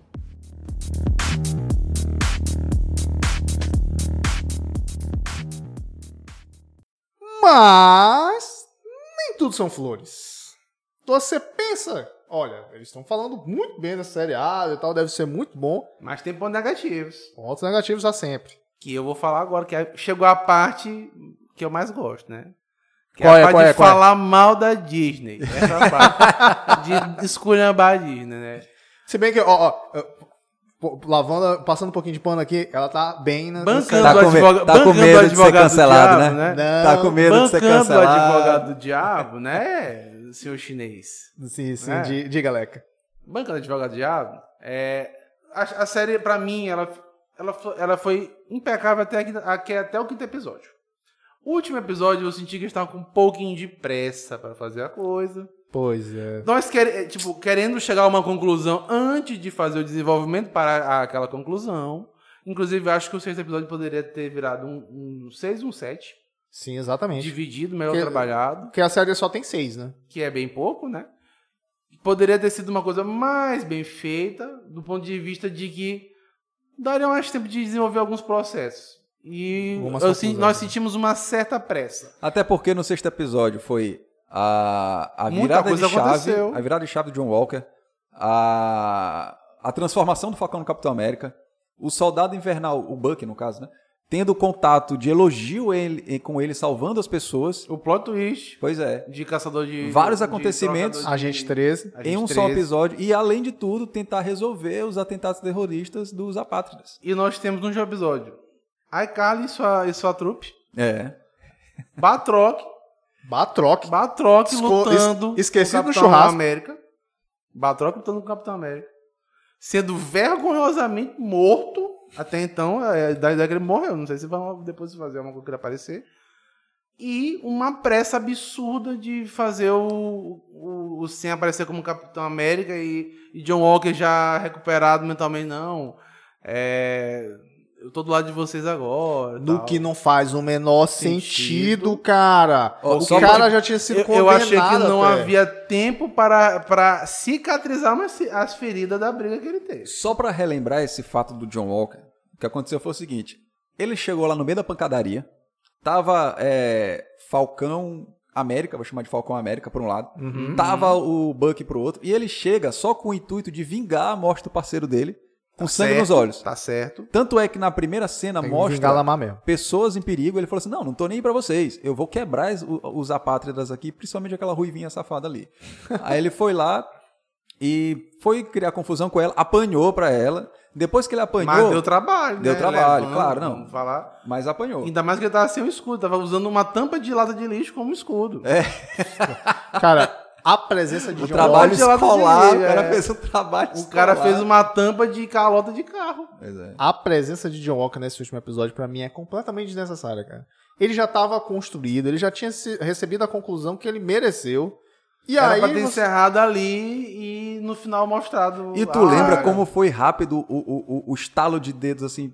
Mas nem tudo são flores. Você pensa olha, eles estão falando muito bem da série A e tal, deve ser muito bom. Mas tem pontos negativos. Pontos negativos há sempre. Que eu vou falar agora, que é, chegou a parte que eu mais gosto, né? Que qual é a é, parte qual de é, falar é? mal da Disney. Essa parte de esculhambar a Disney, né? Se bem que, ó, ó lavando, passando um pouquinho de pano aqui, ela tá bem na. Bancando Tá o advogado, tá com medo de ser cancelado, diabo, né? Não, Tá com medo de ser Bancando o cancelado. advogado do diabo, né, senhor chinês? Sim, sim, É. di- diga, Leca. Bancando o advogado do diabo, é, a, a série, pra mim, ela, ela, ela foi impecável até, aqui- aqui- até o quinto episódio. O último episódio eu senti que eles estavam com um pouquinho de pressa pra fazer a coisa. Pois é. Nós quer, é, tipo, querendo chegar a uma conclusão antes de fazer o desenvolvimento para aquela conclusão. Inclusive, acho que o sexto episódio poderia ter virado um, um 6 um 7. Sim, exatamente. Dividido, melhor Que- trabalhado. Porque a série só tem seis, né? Que é bem pouco, né? Poderia ter sido uma coisa mais bem feita, do ponto de vista de que daria mais tempo de desenvolver alguns processos. E eu nós né? sentimos uma certa pressa. Até porque no sexto episódio foi a, a Muita virada de chave, aconteceu. a virada de chave de John Walker, a, a transformação do Falcão no Capitão América, o soldado invernal, o Buck no caso, né? Tendo contato de elogio ele, com ele salvando as pessoas. O plot twist Pois é. de caçador de. Vários de acontecimentos. de- Agente 13. Agente em um só 13. episódio. E além de tudo, tentar resolver os atentados terroristas dos apátridas. E nós temos no episódio iCarly e sua, e sua trupe, É. Batroc, Batroc. Batroc Esco- lutando es- esquecido o no Capitão churrasco. América. Batroc lutando com o Capitão América. Sendo vergonhosamente morto. Até então, é, da ideia que ele morreu. Não sei se vão depois fazer alguma coisa que ele aparecer. E uma pressa absurda de fazer o, o, o Sam aparecer como Capitão América e, e John Walker já recuperado mentalmente. Não, é, eu tô do lado de vocês agora. No tal. que não faz o menor Sentido. sentido, cara. Ó, o cara pra- já tinha sido Eu, eu condenado. achei que não até. havia tempo para, para cicatrizar mais as feridas da briga que ele teve. Só pra relembrar esse fato do John Walker, o que aconteceu foi o seguinte: ele chegou lá no meio da pancadaria, tava é, Falcão América, vou chamar de Falcão América por um lado, Uhum. tava o Buck pro outro, e ele chega só com o intuito de vingar a morte do parceiro dele, com sangue Certo, nos olhos. Tá certo. Tanto é que na primeira cena Tem mostra pessoas em perigo. Ele falou assim: Não, não tô nem aí pra vocês. Eu vou quebrar os, os apátridas aqui, principalmente aquela ruivinha safada ali. aí ele foi lá e foi criar confusão com ela, apanhou pra ela. Depois que ele apanhou, Mas deu trabalho, Deu né? trabalho, Levando, claro, não. Vamos falar. mas apanhou. Ainda mais que ele tava sem o escudo. Tava usando uma tampa de lata de lixo como escudo. É, Cara, a presença de O John trabalho escolar, o cara é. fez um trabalho O cara escolar. fez uma tampa de calota de carro. É. A presença de John Walker nesse último episódio, pra mim, é completamente desnecessária, cara. Ele já tava construído, ele já tinha recebido a conclusão que ele mereceu. E Era aí. pra ter você- encerrado ali e no final mostrado. E tu lembra como foi rápido o, o, o, o estalo de dedos, assim,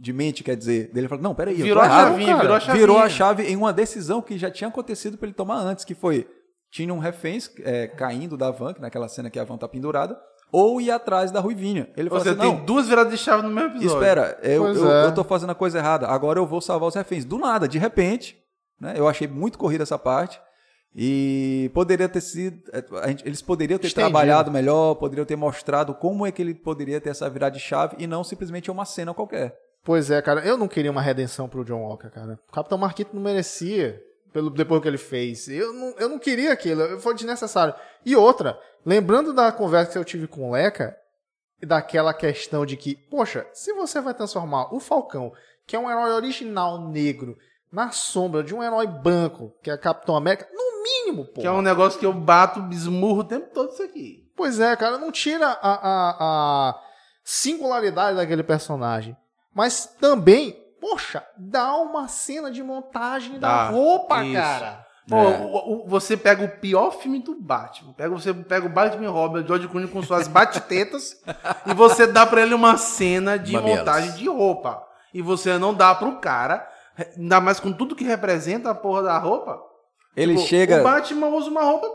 de mente, quer dizer? Dele falou, não, peraí, eu Virou tô a errado. chavinha, cara. virou a chavinha. Virou a chave em uma decisão que já tinha acontecido pra ele tomar antes, que foi, tinha um reféns é, caindo da van, que naquela cena que a van tá pendurada, ou ir atrás da Ruivinha. Ele falou Você assim, tem não, duas viradas de chave no mesmo episódio. espera, eu, eu, é. eu tô fazendo a coisa errada, agora eu vou salvar os reféns. Do nada, de repente, né, eu achei muito corrida essa parte, e poderia ter sido, é, a gente- eles poderiam ter Estendido. trabalhado melhor, poderiam ter mostrado como é que ele poderia ter essa virada de chave, e não simplesmente uma cena qualquer. Pois é, cara, eu não queria uma redenção pro John Walker, cara. O Capitão Marquito não merecia, pelo, depois que ele fez. Eu não, eu não queria aquilo, foi desnecessário. E outra, lembrando da conversa que eu tive com o Leca, daquela questão de que, poxa, se você vai transformar o Falcão, que é um herói original negro, na sombra de um herói branco, que é Capitão América, no mínimo, pô. Que é um negócio que eu bato, esmurro o tempo todo isso aqui. Pois é, cara, não tira a, a, a singularidade daquele personagem. Mas também, poxa, dá uma cena de montagem da Dá, roupa, isso. cara. Pô, É. o- o- você pega o pior filme do Batman. Pega, você pega o Batman e Robin, George Clooney com suas bate-tetas, e você dá pra ele uma cena de Mamilos. montagem de roupa. E você não dá pro cara, ainda mais com tudo que representa a porra da roupa. Ele Tipo, chega, O Batman usa uma roupa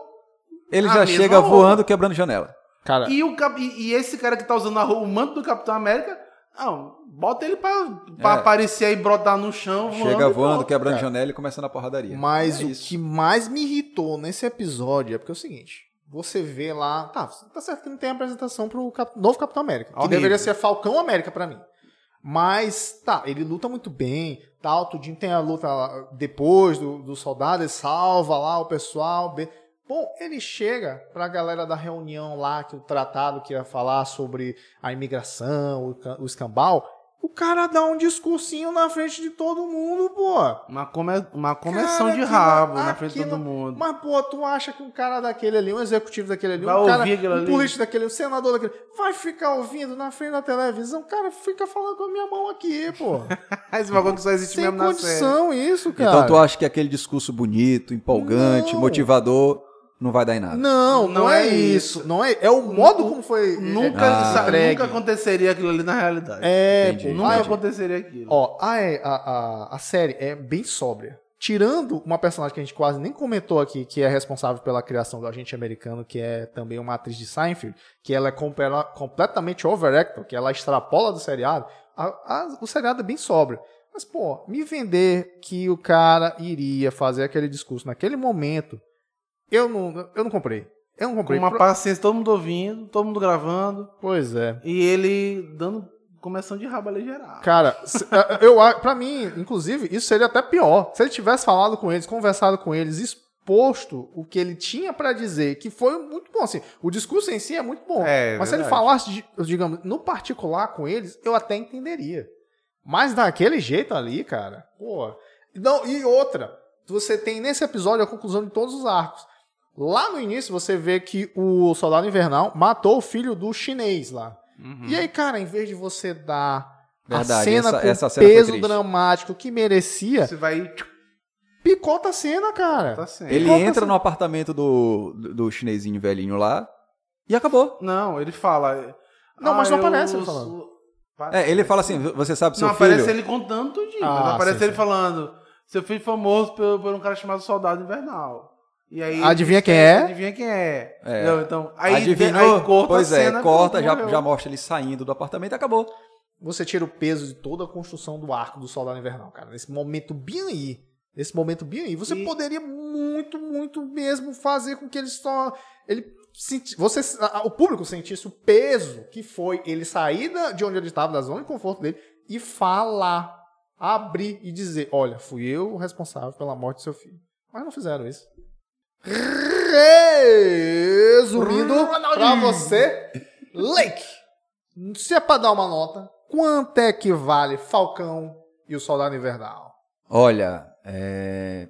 ele já chega roupa. voando, quebrando janela. Cara, E, o, e, e esse cara que tá usando a roupa, o manto do Capitão América, não, bota ele pra, pra É. aparecer aí, brotar no chão. Chega voando, pronto, quebrando cara. janela e começando a porradaria. mas É o isso. que mais me irritou nesse episódio é porque é o seguinte: você vê lá. Tá, tá certo que não tem apresentação pro Cap- novo Capitão América. Que Horrível. deveria ser Falcão América pra mim. Mas, tá, ele luta muito bem, tal, tudinho tem a luta depois do, do soldado, ele salva lá o pessoal. be- Bom, ele chega pra galera da reunião lá, que o tratado que ia falar sobre a imigração, o, ca- o escambau. O cara dá um discursinho na frente de todo mundo, pô. Uma, come... uma começão Cara, de rabo na frente de todo mundo. Mas, pô, tu acha que um cara daquele ali, um executivo daquele ali, Vai um cara, um ali? político daquele, um senador daquele, vai ficar ouvindo na frente da televisão? Cara, fica falando com a minha mão aqui, pô. Esse bagulho que só existe Sem mesmo na série. condição isso, cara. Então tu acha que aquele discurso bonito, empolgante, Não. motivador, não vai dar em nada? Não, não, Não é, é isso. isso. Não é, é o modo como foi Nunca, é, entregue. nunca aconteceria aquilo ali na realidade. É, Entendi. pô, Nunca vai- aconteceria aquilo. Ó, a, a, a, a série é bem sóbria. Tirando uma personagem que a gente quase nem comentou aqui, que é responsável pela criação do agente americano, que é também uma atriz de Seinfeld, que ela é compera- completamente overactor, que ela extrapola do seriado, a- a- o seriado é bem sóbrio. Mas, pô, me vender que o cara iria fazer aquele discurso naquele momento, eu não, eu não comprei. Eu não Com comprei. uma Pro- paciência, todo mundo ouvindo, todo mundo gravando, Pois é. e ele dando começão de rabo ali geral. Cara, se- eu, pra mim, inclusive, isso seria até pior. Se ele tivesse falado com eles, conversado com eles, exposto o que ele tinha pra dizer, que foi muito bom. Assim, o discurso em si é muito bom. É, mas se ele verdade. falasse, digamos, no particular com eles, eu até entenderia. Mas daquele jeito ali, cara, pô. Não, e outra, você tem nesse episódio a conclusão de todos os arcos. Lá no início você vê que o soldado invernal matou o filho do chinês lá. Uhum. E aí, cara, em vez de você dar Verdade, a cena essa- com essa cena peso dramático que merecia, Você vai. picota a cena, cara. Tá. Ele é entra no apartamento do, do, do chinesinho velhinho lá e acabou. Não, ele fala. Não, mas não eu aparece ele sou- falando. É, ele fala assim, você sabe seu Não filho... aparece ele contando tudinho. Ah, mas aparece sim, ele sim. falando. Seu filho famoso por, por um cara chamado Soldado Invernal. E aí, Adivinha quem é? Adivinha quem é. É. Entendeu? Então, aí, Adivinhou? aí corta pois a é, corta, já, morreu. já mostra ele saindo do apartamento e acabou. Você tira o peso de toda a construção do arco do soldado invernal, cara. Nesse momento bem aí. Nesse momento bem aí. Você E- poderia muito, muito mesmo fazer com que ele só. Ele senti, você, o público sentisse o peso que foi ele sair da- de onde ele estava, da zona de conforto dele, e falar. Abrir e dizer: Olha, fui eu o responsável pela morte do seu filho. Mas não fizeram isso. Resumindo pra você, Lake. Se é pra dar uma nota, quanto é que vale Falcão e o Soldado Invernal? Olha, é...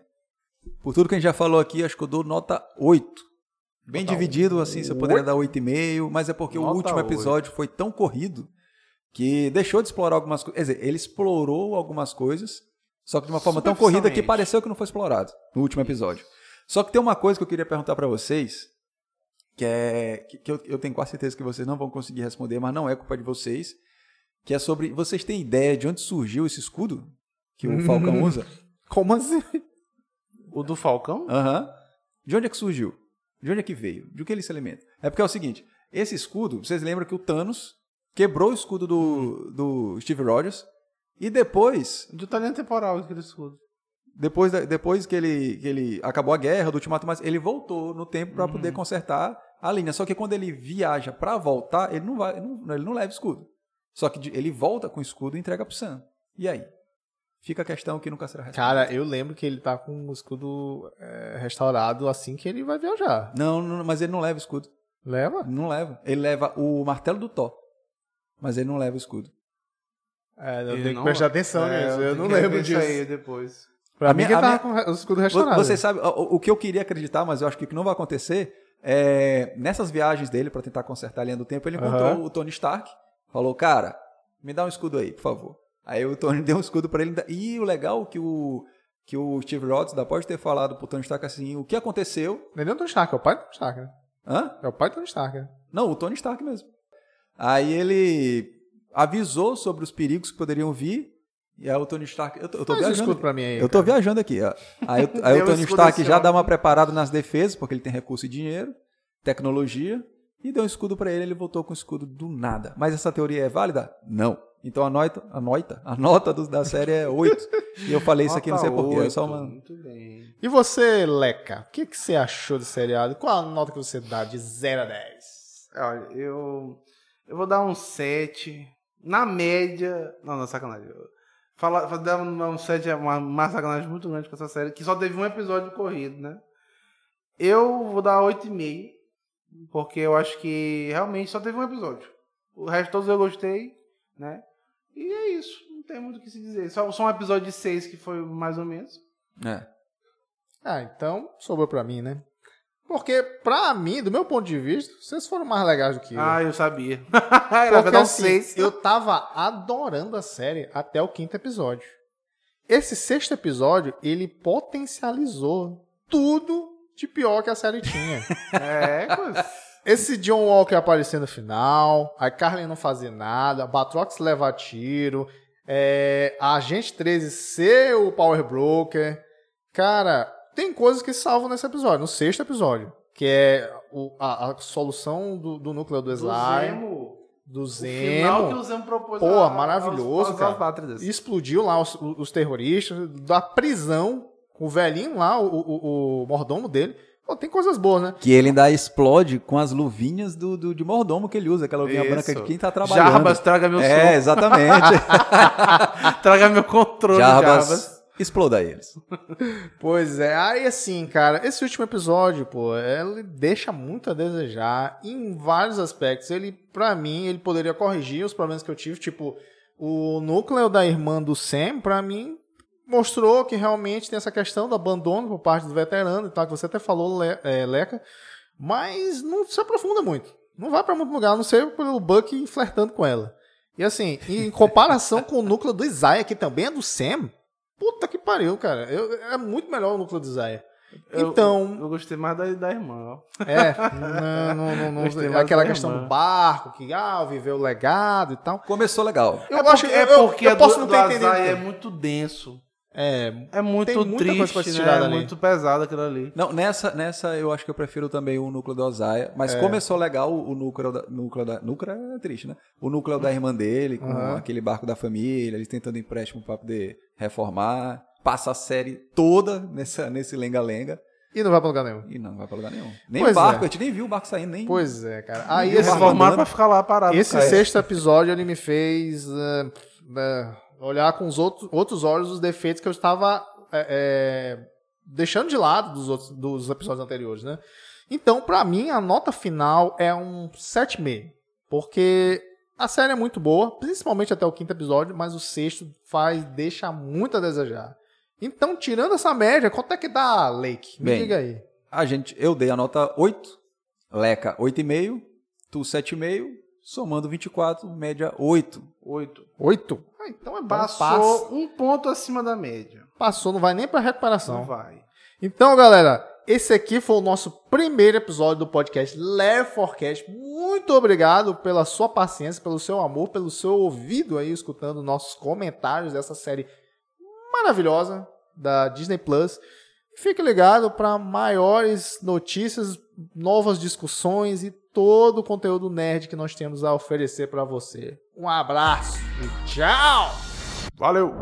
por tudo que a gente já falou aqui, acho que eu dou nota 8. Bem Nota dividido, assim, você poderia dar 8,5, mas é porque o Nota último 8. episódio foi tão corrido que deixou de explorar algumas coisas. Quer dizer, ele explorou algumas coisas, só que de uma forma tão corrida que pareceu que não foi explorado no último episódio. Só que tem uma coisa que eu queria perguntar pra vocês, que é que, que eu, eu tenho quase certeza que vocês não vão conseguir responder, mas não é culpa de vocês, que é sobre vocês têm ideia de onde surgiu esse escudo que o Falcão usa? Como assim? O do Falcão? Aham. De onde é que surgiu? De onde é que veio? De que ele se alimenta? É porque é o seguinte: esse escudo, vocês lembram que o Thanos quebrou o escudo do, do Steve Rogers e depois, De talento temporal, aquele escudo. Depois, depois que, ele, que ele acabou a guerra do Ultimato, mas ele voltou no tempo para poder consertar a linha. Só que quando ele viaja para voltar, ele não vai, não- ele não leva escudo. Só que ele volta com o escudo e entrega pro Sam. E aí? Fica a questão que nunca será respondida. Cara, eu lembro que ele tá com o escudo é, restaurado assim que ele vai viajar. Não, não, mas ele não leva escudo. Leva? Não leva. Ele leva o martelo do Thor. Mas ele não leva o escudo. É, eu tenho que prestar atenção É, nisso. Eu tenho não lembro disso. Isso aí depois. Pra A mim, minha- a tava com o escudo restaurado. Você sabe, o, o que eu queria acreditar, mas eu acho que o que não vai acontecer, é nessas viagens dele para tentar consertar a linha do tempo, ele encontrou Aham. o Tony Stark, falou, cara, me dá um escudo aí, por favor. Aí o Tony deu um escudo para ele. E o legal é que o que o Steve Rhodes ainda pode ter falado pro Tony Stark assim, o que aconteceu? Não é nem o Tony Stark, é o pai do Tony Stark, né? Hã? É o pai do Tony Stark, né? Não, o Tony Stark mesmo. Aí ele avisou sobre os perigos que poderiam vir. E aí o Tony Stark. Eu tô, eu tô viajando. pra mim aí. Eu tô cara. viajando aqui, ó. Aí, o- aí o Tony Stark esse já dá uma preparada nas defesas, porque ele tem recurso e dinheiro, tecnologia, e deu um escudo pra ele, ele voltou com o escudo do nada. Mas essa teoria é válida? Não. Então a nota, a nota, a nota do- da série é 8. e eu falei isso aqui, não sei porquê. É só uma. Muito bem. E você, Leca? O que, que você achou do seriado? Qual a nota que você dá de 0 a 10? Olha, eu. Eu vou dar um 7. Na média. Não, não, sacanagem. Eu- Fala, um 7 é uma, uma sacanagem muito grande com essa série, que só teve um episódio corrido, né? Eu vou dar 8,5. Porque eu acho que realmente só teve um episódio. O resto todos eu gostei, né? E é isso. Não tem muito o que se dizer. Só, só um episódio de 6 que foi mais ou menos. É. Ah, então sobrou pra mim, né? Porque, pra mim, do meu ponto de vista, vocês foram mais legais do que eu. Ah, eu sabia. Era Porque assim, 6. eu tava adorando a série até o quinto episódio. Esse sexto episódio, ele potencializou tudo de pior que a série tinha. É. Esse John Walker aparecendo no final, a Carly não fazer nada, a Batrox levar tiro, é, a Agente 13 ser o Power Broker. Cara, tem coisas que salvam nesse episódio, no sexto episódio. Que é o- a, a solução do, do núcleo do Do Slime, Zemo. do O final que Zemo. o Zemo propôs Pô, a- maravilhoso, aos, cara. aos. Explodiu lá os, os terroristas, da prisão, o velhinho lá, o, o- o mordomo dele. Pô, tem coisas boas, né? Que ele ainda explode com as luvinhas do, do- de mordomo que ele usa, aquela luvinha Isso. branca de quem tá trabalhando. Jarbas, traga meu É, exatamente. Traga meu controle, Jarbas, Jarbas. Exploda eles. Pois é, aí assim, cara, esse último episódio, pô, ele deixa muito a desejar em vários aspectos. Ele, pra mim, ele poderia corrigir os problemas que eu tive, tipo, o núcleo da irmã do Sam, pra mim, mostrou que realmente tem essa questão do abandono por parte do veterano e tal, que você até falou, Le- é, Leca, mas não se aprofunda muito. Não vai pra muito lugar, a não ser pelo Buck flertando com ela. E assim, em comparação com o núcleo do Isaiah, que também é do Sam, puta que pariu, cara. Eu- é muito melhor o núcleo do Isaiah. Eu- Então, Eu, gostei mais da, da irmã, ó. é, não, não, não, não- aquela questão irmã. do barco, que ah, viveu o legado e tal. Começou legal. Eu é acho porque, que é eu, porque eu a posso do, não ter entendido. É muito denso. É, É muito Tem muita coisa triste, pra se né? tirar É dali. muito pesado aquilo ali. Não, nessa, nessa eu acho que eu prefiro também o núcleo do Osaia. Mas É. começou legal o núcleo da. Núcleo da núcleo é triste, né? O núcleo da irmã dele, com Aham. aquele barco da família, eles tentando empréstimo pra poder reformar. Passa a série toda nessa, nesse lenga-lenga. e não vai pra lugar nenhum. E não vai pra lugar nenhum. Nem Pois o barco, é. a gente nem viu o barco saindo, nem. Pois é, cara. Aí esse, formaram pra ficar lá parado. esse cara. sexto episódio ele me fez é, é, olhar com os outros, outros olhos os defeitos que eu estava é, é, deixando de lado dos, outros, dos episódios anteriores, né? Então, pra mim, a nota final é um 7,5. Porque a série é muito boa, principalmente até o quinto episódio, mas o sexto faz, deixa muito a desejar. Então, tirando essa média, quanto é que dá, Lake? Me Bem, diga aí. A gente, eu dei a nota 8, Leca 8,5, tu 7,5, somando 24, média 8. Oito. 8? Ah, então é. Passou Passa. um ponto acima da média. Passou, não vai nem pra recuperação. Não vai. Então, galera, esse aqui foi o nosso primeiro episódio do podcast Leve Forecast. Muito obrigado pela sua paciência, pelo seu amor, pelo seu ouvido aí, escutando nossos comentários dessa série maravilhosa da Disney Plus. Fique ligado para maiores notícias, novas discussões e todo o conteúdo nerd que nós temos a oferecer para você. Um abraço e tchau! Valeu!